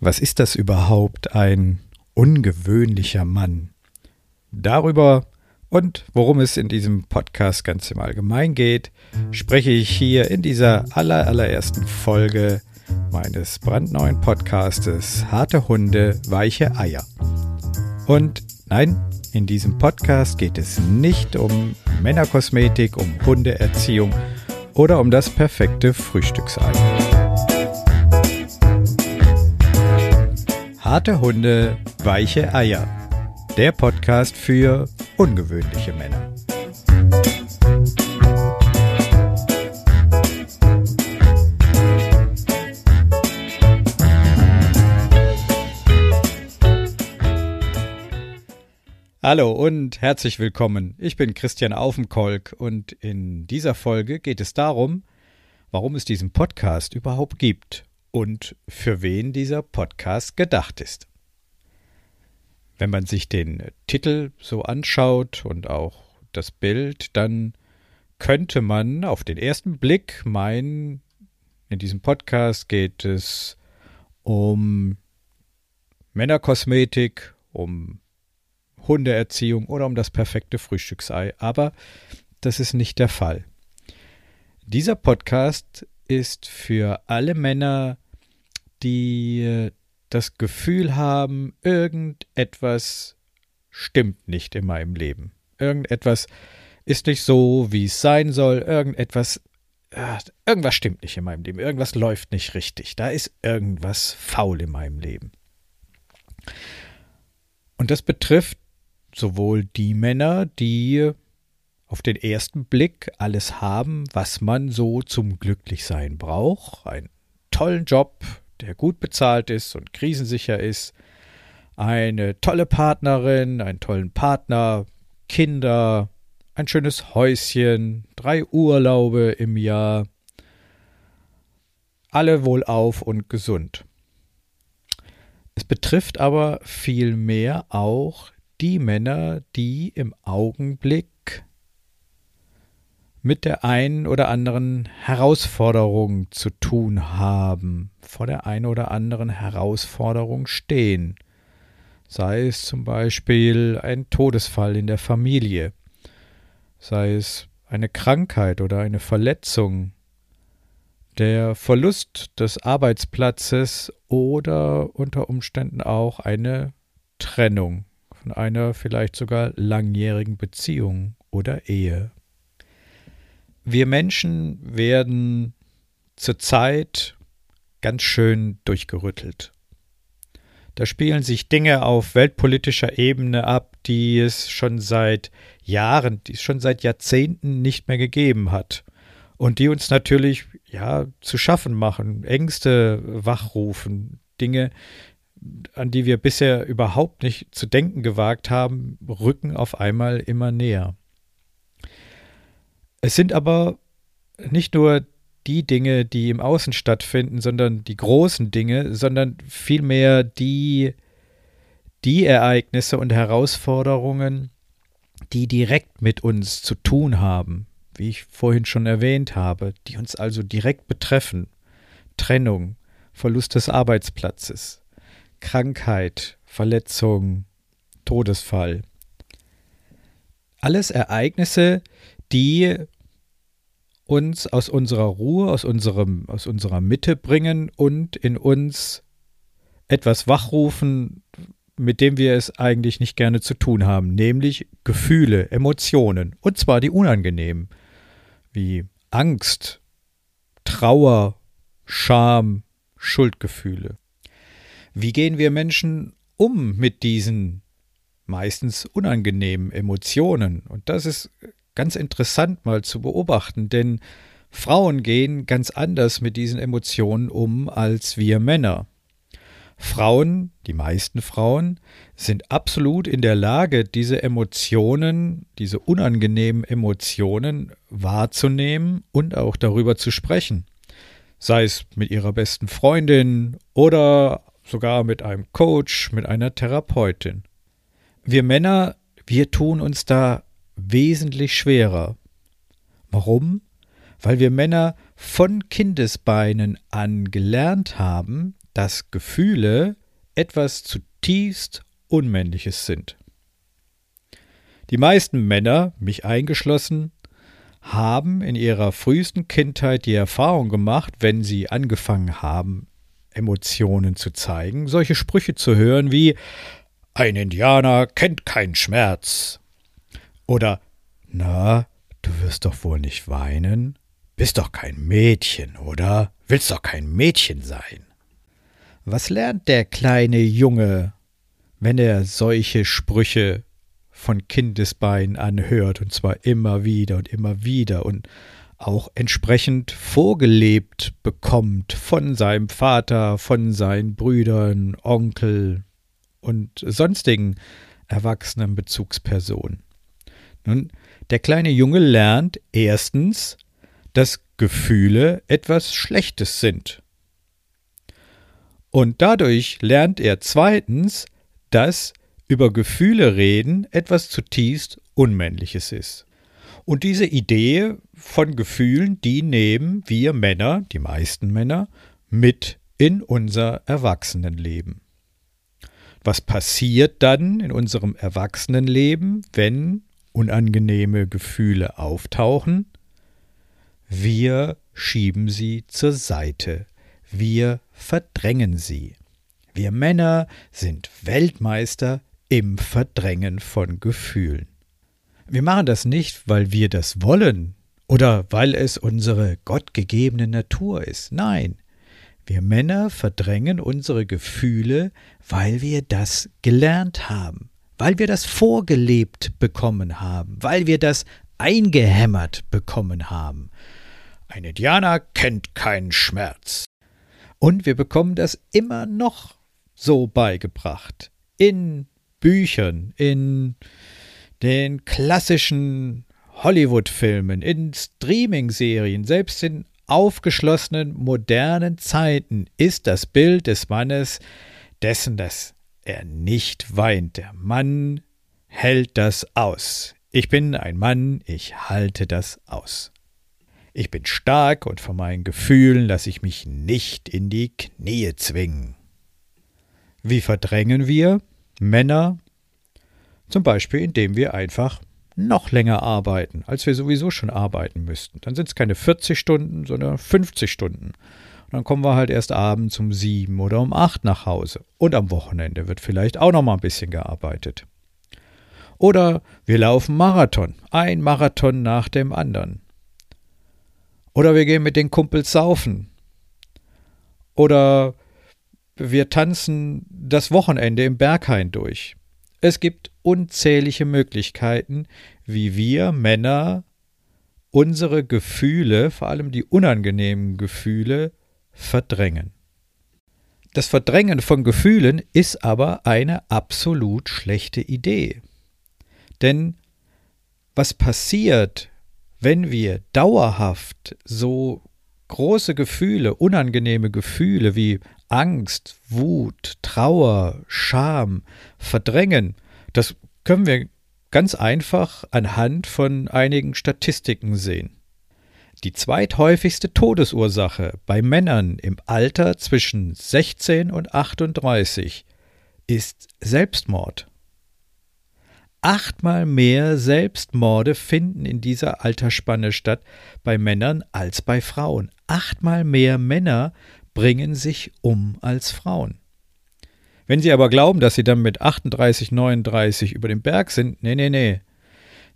Was ist das überhaupt, ein ungewöhnlicher Mann? Darüber und worum es in diesem Podcast ganz im Allgemeinen geht, spreche ich hier in dieser aller, allerersten Folge meines brandneuen Podcastes Harte Hunde, weiche Eier. Und nein, in diesem Podcast geht es nicht um Männerkosmetik, um Hundeerziehung oder um das perfekte Frühstücksei. Harte Hunde, weiche Eier. Der Podcast für ungewöhnliche Männer. Hallo und herzlich willkommen. Ich bin Christian Aufenkolk und in dieser Folge geht es darum, warum es diesen Podcast überhaupt gibt und für wen dieser Podcast gedacht ist. Wenn man sich den Titel so anschaut und auch das Bild, dann könnte man auf den ersten Blick meinen, in diesem Podcast geht es um Männerkosmetik, um Hundeerziehung oder um das perfekte Frühstücksei, aber das ist nicht der Fall. Dieser Podcast ist für alle Männer, die äh, das Gefühl haben, irgendetwas stimmt nicht in meinem Leben. Irgendetwas ist nicht so, wie es sein soll. Irgendetwas, äh, irgendwas stimmt nicht in meinem Leben. Irgendwas läuft nicht richtig. Da ist irgendwas faul in meinem Leben. Und das betrifft sowohl die Männer, die auf den ersten Blick alles haben, was man so zum Glücklichsein braucht. Einen tollen Job, der gut bezahlt ist und krisensicher ist, eine tolle Partnerin, einen tollen Partner, Kinder, ein schönes Häuschen, drei Urlaube im Jahr, alle wohlauf und gesund. Es betrifft aber vielmehr auch die Männer, die im Augenblick mit der einen oder anderen Herausforderung zu tun haben, vor der einen oder anderen Herausforderung stehen. Sei es zum Beispiel ein Todesfall in der Familie, sei es eine Krankheit oder eine Verletzung, der Verlust des Arbeitsplatzes oder unter Umständen auch eine Trennung von einer vielleicht sogar langjährigen Beziehung oder Ehe. Wir Menschen werden zurzeit ganz schön durchgerüttelt. Da spielen sich Dinge auf weltpolitischer Ebene ab, die es schon seit Jahren, die es schon seit Jahrzehnten nicht mehr gegeben hat. Und die uns natürlich, ja, zu schaffen machen, Ängste wachrufen, Dinge, an die wir bisher überhaupt nicht zu denken gewagt haben, rücken auf einmal immer näher. Es sind aber nicht nur die Dinge, die im Außen stattfinden, sondern die großen Dinge, sondern vielmehr die, die Ereignisse und Herausforderungen, die direkt mit uns zu tun haben, wie ich vorhin schon erwähnt habe, die uns also direkt betreffen. Trennung, Verlust des Arbeitsplatzes, Krankheit, Verletzung, Todesfall. Alles Ereignisse, die uns aus unserer Ruhe, aus, unserem, aus unserer Mitte bringen und in uns etwas wachrufen, mit dem wir es eigentlich nicht gerne zu tun haben, nämlich Gefühle, Emotionen, und zwar die unangenehmen, wie Angst, Trauer, Scham, Schuldgefühle. Wie gehen wir Menschen um mit diesen meistens unangenehmen Emotionen? Und das ist ganz interessant mal zu beobachten, denn Frauen gehen ganz anders mit diesen Emotionen um als wir Männer. Frauen, die meisten Frauen, sind absolut in der Lage, diese Emotionen, diese unangenehmen Emotionen wahrzunehmen und auch darüber zu sprechen. Sei es mit ihrer besten Freundin oder sogar mit einem Coach, mit einer Therapeutin. Wir Männer, wir tun uns da wesentlich schwerer. Warum? Weil wir Männer von Kindesbeinen an gelernt haben, dass Gefühle etwas zutiefst Unmännliches sind. Die meisten Männer, mich eingeschlossen, haben in ihrer frühesten Kindheit die Erfahrung gemacht, wenn sie angefangen haben, Emotionen zu zeigen, solche Sprüche zu hören wie Ein Indianer kennt keinen Schmerz oder Na, du wirst doch wohl nicht weinen? Bist doch kein Mädchen, oder? Willst doch kein Mädchen sein. Was lernt der kleine Junge, wenn er solche Sprüche von Kindesbeinen anhört, und zwar immer wieder und immer wieder und auch entsprechend vorgelebt bekommt von seinem Vater, von seinen Brüdern, Onkel und sonstigen erwachsenen Bezugspersonen. Nun, der kleine Junge lernt erstens, dass Gefühle etwas Schlechtes sind. Und dadurch lernt er zweitens, dass über Gefühle reden etwas zutiefst Unmännliches ist. Und diese Idee von Gefühlen, die nehmen wir Männer, die meisten Männer, mit in unser Erwachsenenleben. Was passiert dann in unserem Erwachsenenleben, wenn unangenehme Gefühle auftauchen? Wir schieben sie zur Seite. Wir verdrängen sie. Wir Männer sind Weltmeister im Verdrängen von Gefühlen. Wir machen das nicht, weil wir das wollen oder weil es unsere gottgegebene Natur ist. Nein, wir Männer verdrängen unsere Gefühle, weil wir das gelernt haben, weil wir das vorgelebt bekommen haben, weil wir das eingehämmert bekommen haben. Ein Indianer kennt keinen Schmerz. Und wir bekommen das immer noch so beigebracht. In Büchern, in den klassischen Hollywood-Filmen, in Streaming-Serien, selbst in aufgeschlossenen modernen Zeiten ist das Bild des Mannes dessen, dass er nicht weint. Der Mann hält das aus. Ich bin ein Mann, ich halte das aus. Ich bin stark und von meinen Gefühlen lasse ich mich nicht in die Knie zwingen. Wie verdrängen wir Männer? Zum Beispiel, indem wir einfach noch länger arbeiten, als wir sowieso schon arbeiten müssten. Dann sind es keine 40 Stunden, sondern 50 Stunden. Und dann kommen wir halt erst abends um sieben oder um acht nach Hause. Und am Wochenende wird vielleicht auch noch mal ein bisschen gearbeitet. Oder wir laufen Marathon, ein Marathon nach dem anderen. Oder wir gehen mit den Kumpels saufen. Oder wir tanzen das Wochenende im Berghain durch. Es gibt unzählige Möglichkeiten, wie wir Männer unsere Gefühle, vor allem die unangenehmen Gefühle, verdrängen. Das Verdrängen von Gefühlen ist aber eine absolut schlechte Idee. Denn was passiert, wenn wir dauerhaft so große Gefühle, unangenehme Gefühle wie Angst, Wut, Trauer, Scham verdrängen, das können wir ganz einfach anhand von einigen Statistiken sehen. Die zweithäufigste Todesursache bei Männern im Alter zwischen 16 und 38 ist Selbstmord. Achtmal mehr Selbstmorde finden in dieser Altersspanne statt bei Männern als bei Frauen. Achtmal mehr Männer bringen sich um als Frauen. Wenn sie aber glauben, dass sie dann mit 38, 39 über dem Berg sind, nee, nee, nee.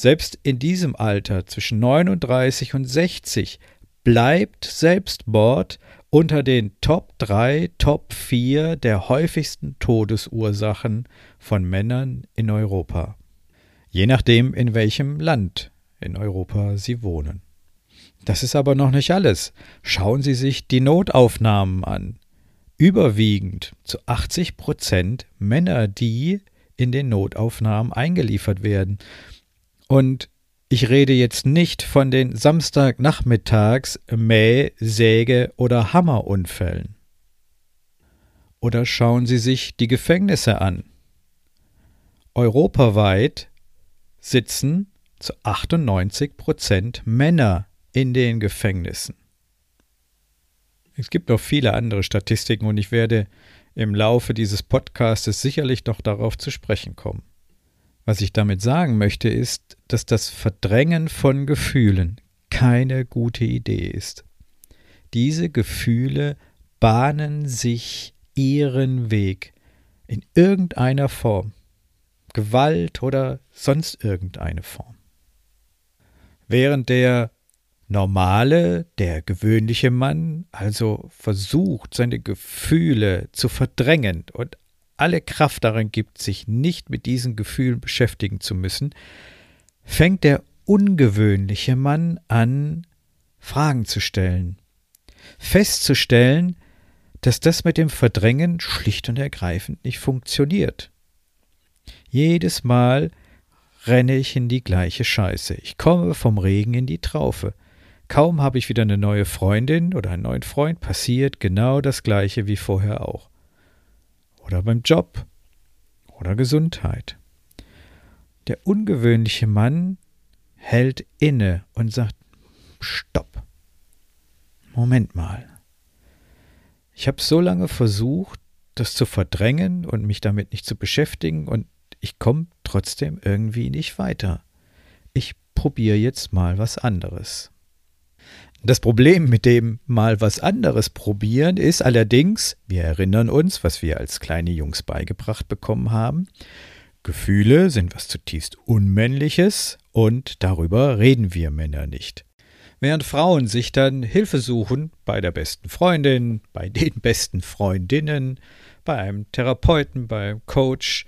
Selbst in diesem Alter zwischen 39 und 60 bleibt Selbstmord unter den Top 3, Top 4 der häufigsten Todesursachen von Männern in Europa. Je nachdem, in welchem Land in Europa sie wohnen. Das ist aber noch nicht alles. Schauen Sie sich die Notaufnahmen an. Überwiegend zu 80 Prozent Männer, die in den Notaufnahmen eingeliefert werden. Und ich rede jetzt nicht von den Samstagnachmittags Mäh-, Säge- oder Hammerunfällen. Oder schauen Sie sich die Gefängnisse an. Europaweit sitzen zu 98 Prozent Männer in den Gefängnissen. Es gibt noch viele andere Statistiken und ich werde im Laufe dieses Podcastes sicherlich noch darauf zu sprechen kommen. Was ich damit sagen möchte, ist, dass das Verdrängen von Gefühlen keine gute Idee ist. Diese Gefühle bahnen sich ihren Weg in irgendeiner Form, Gewalt oder sonst irgendeine Form. Während der normale, der gewöhnliche Mann also versucht, seine Gefühle zu verdrängen und alle Kraft darin gibt, sich nicht mit diesen Gefühlen beschäftigen zu müssen, fängt der ungewöhnliche Mann an, Fragen zu stellen, festzustellen, dass das mit dem Verdrängen schlicht und ergreifend nicht funktioniert. Jedes Mal renne ich in die gleiche Scheiße. Ich komme vom Regen in die Traufe. Kaum habe ich wieder eine neue Freundin oder einen neuen Freund, passiert genau das gleiche wie vorher auch. Oder beim Job oder Gesundheit. Der ungewöhnliche Mann hält inne und sagt Stopp. Moment mal. Ich habe so lange versucht, das zu verdrängen und mich damit nicht zu beschäftigen, und ich komme trotzdem irgendwie nicht weiter. Ich probiere jetzt mal was anderes. Das Problem mit dem mal was anderes probieren ist allerdings, wir erinnern uns, was wir als kleine Jungs beigebracht bekommen haben, Gefühle sind was zutiefst Unmännliches und darüber reden wir Männer nicht. Während Frauen sich dann Hilfe suchen bei der besten Freundin, bei den besten Freundinnen, bei einem Therapeuten, beim Coach,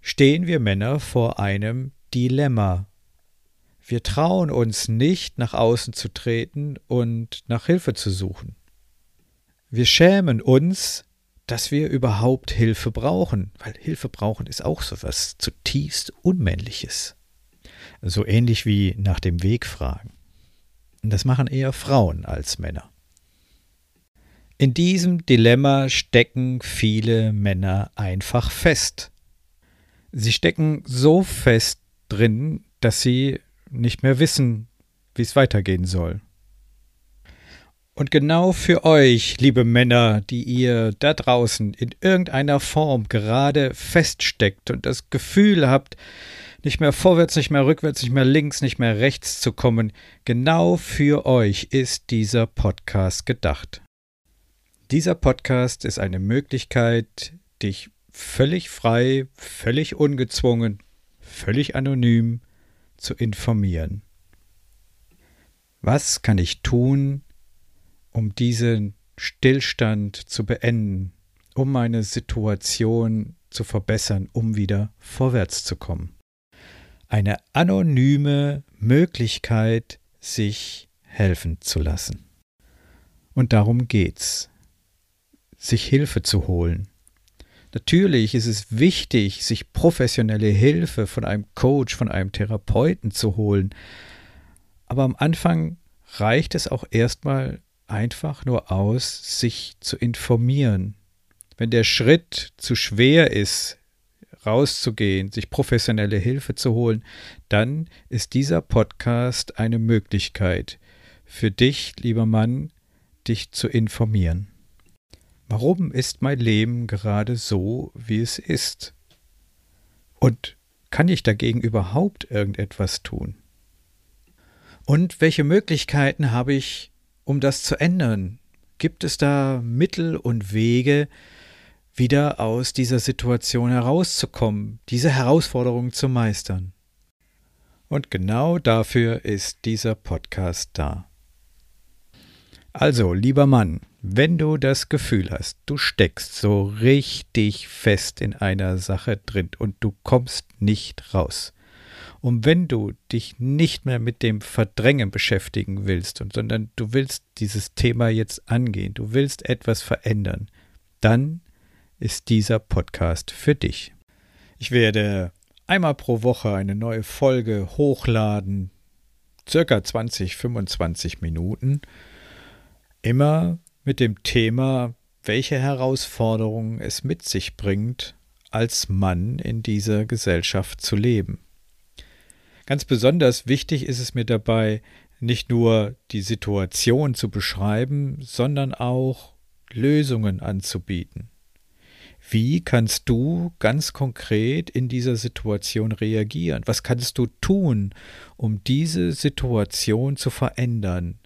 stehen wir Männer vor einem Dilemma wir trauen uns nicht, nach außen zu treten und nach Hilfe zu suchen. Wir schämen uns, dass wir überhaupt Hilfe brauchen, weil Hilfe brauchen ist auch so was zutiefst Unmännliches. So ähnlich wie nach dem Weg fragen. Das machen eher Frauen als Männer. In diesem Dilemma stecken viele Männer einfach fest. Sie stecken so fest drin, dass sie nicht mehr wissen, wie es weitergehen soll. Und genau für euch, liebe Männer, die ihr da draußen in irgendeiner Form gerade feststeckt und das Gefühl habt, nicht mehr vorwärts, nicht mehr rückwärts, nicht mehr links, nicht mehr rechts zu kommen, genau für euch ist dieser Podcast gedacht. Dieser Podcast ist eine Möglichkeit, dich völlig frei, völlig ungezwungen, völlig anonym zu informieren. Was kann ich tun, um diesen Stillstand zu beenden, um meine Situation zu verbessern, um wieder vorwärts zu kommen? Eine anonyme Möglichkeit, sich helfen zu lassen. Und darum geht's, sich Hilfe zu holen, Natürlich ist es wichtig, sich professionelle Hilfe von einem Coach, von einem Therapeuten zu holen. Aber am Anfang reicht es auch erstmal einfach nur aus, sich zu informieren. Wenn der Schritt zu schwer ist, rauszugehen, sich professionelle Hilfe zu holen, dann ist dieser Podcast eine Möglichkeit für dich, lieber Mann, dich zu informieren. Warum ist mein Leben gerade so, wie es ist? Und kann ich dagegen überhaupt irgendetwas tun? Und welche Möglichkeiten habe ich, um das zu ändern? Gibt es da Mittel und Wege, wieder aus dieser Situation herauszukommen, diese Herausforderung zu meistern? Und genau dafür ist dieser Podcast da. Also, lieber Mann, wenn du das Gefühl hast, du steckst so richtig fest in einer Sache drin und du kommst nicht raus. Und wenn du dich nicht mehr mit dem Verdrängen beschäftigen willst, und, sondern du willst dieses Thema jetzt angehen, du willst etwas verändern, dann ist dieser Podcast für dich. Ich werde einmal pro Woche eine neue Folge hochladen, circa 20, 25 Minuten, immer mit dem Thema, welche Herausforderungen es mit sich bringt, als Mann in dieser Gesellschaft zu leben. Ganz besonders wichtig ist es mir dabei, nicht nur die Situation zu beschreiben, sondern auch Lösungen anzubieten. Wie kannst du ganz konkret in dieser Situation reagieren? Was kannst du tun, um diese Situation zu verändern,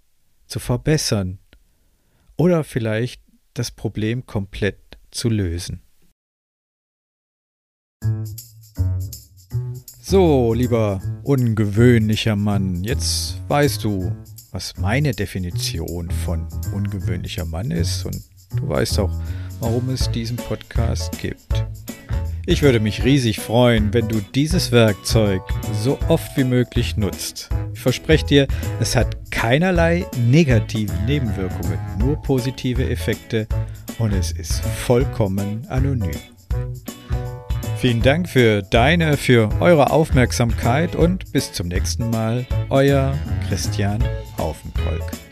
zu verbessern oder vielleicht das Problem komplett zu lösen? So, lieber ungewöhnlicher Mann, jetzt weißt du, was meine Definition von ungewöhnlicher Mann ist und du weißt auch, warum es diesen Podcast gibt. Ich würde mich riesig freuen, wenn du dieses Werkzeug so oft wie möglich nutzt. Ich verspreche dir, es hat keinerlei negative Nebenwirkungen, nur positive Effekte und es ist vollkommen anonym. Vielen Dank für deine, für eure Aufmerksamkeit und bis zum nächsten Mal, euer Christian Haufenkolk.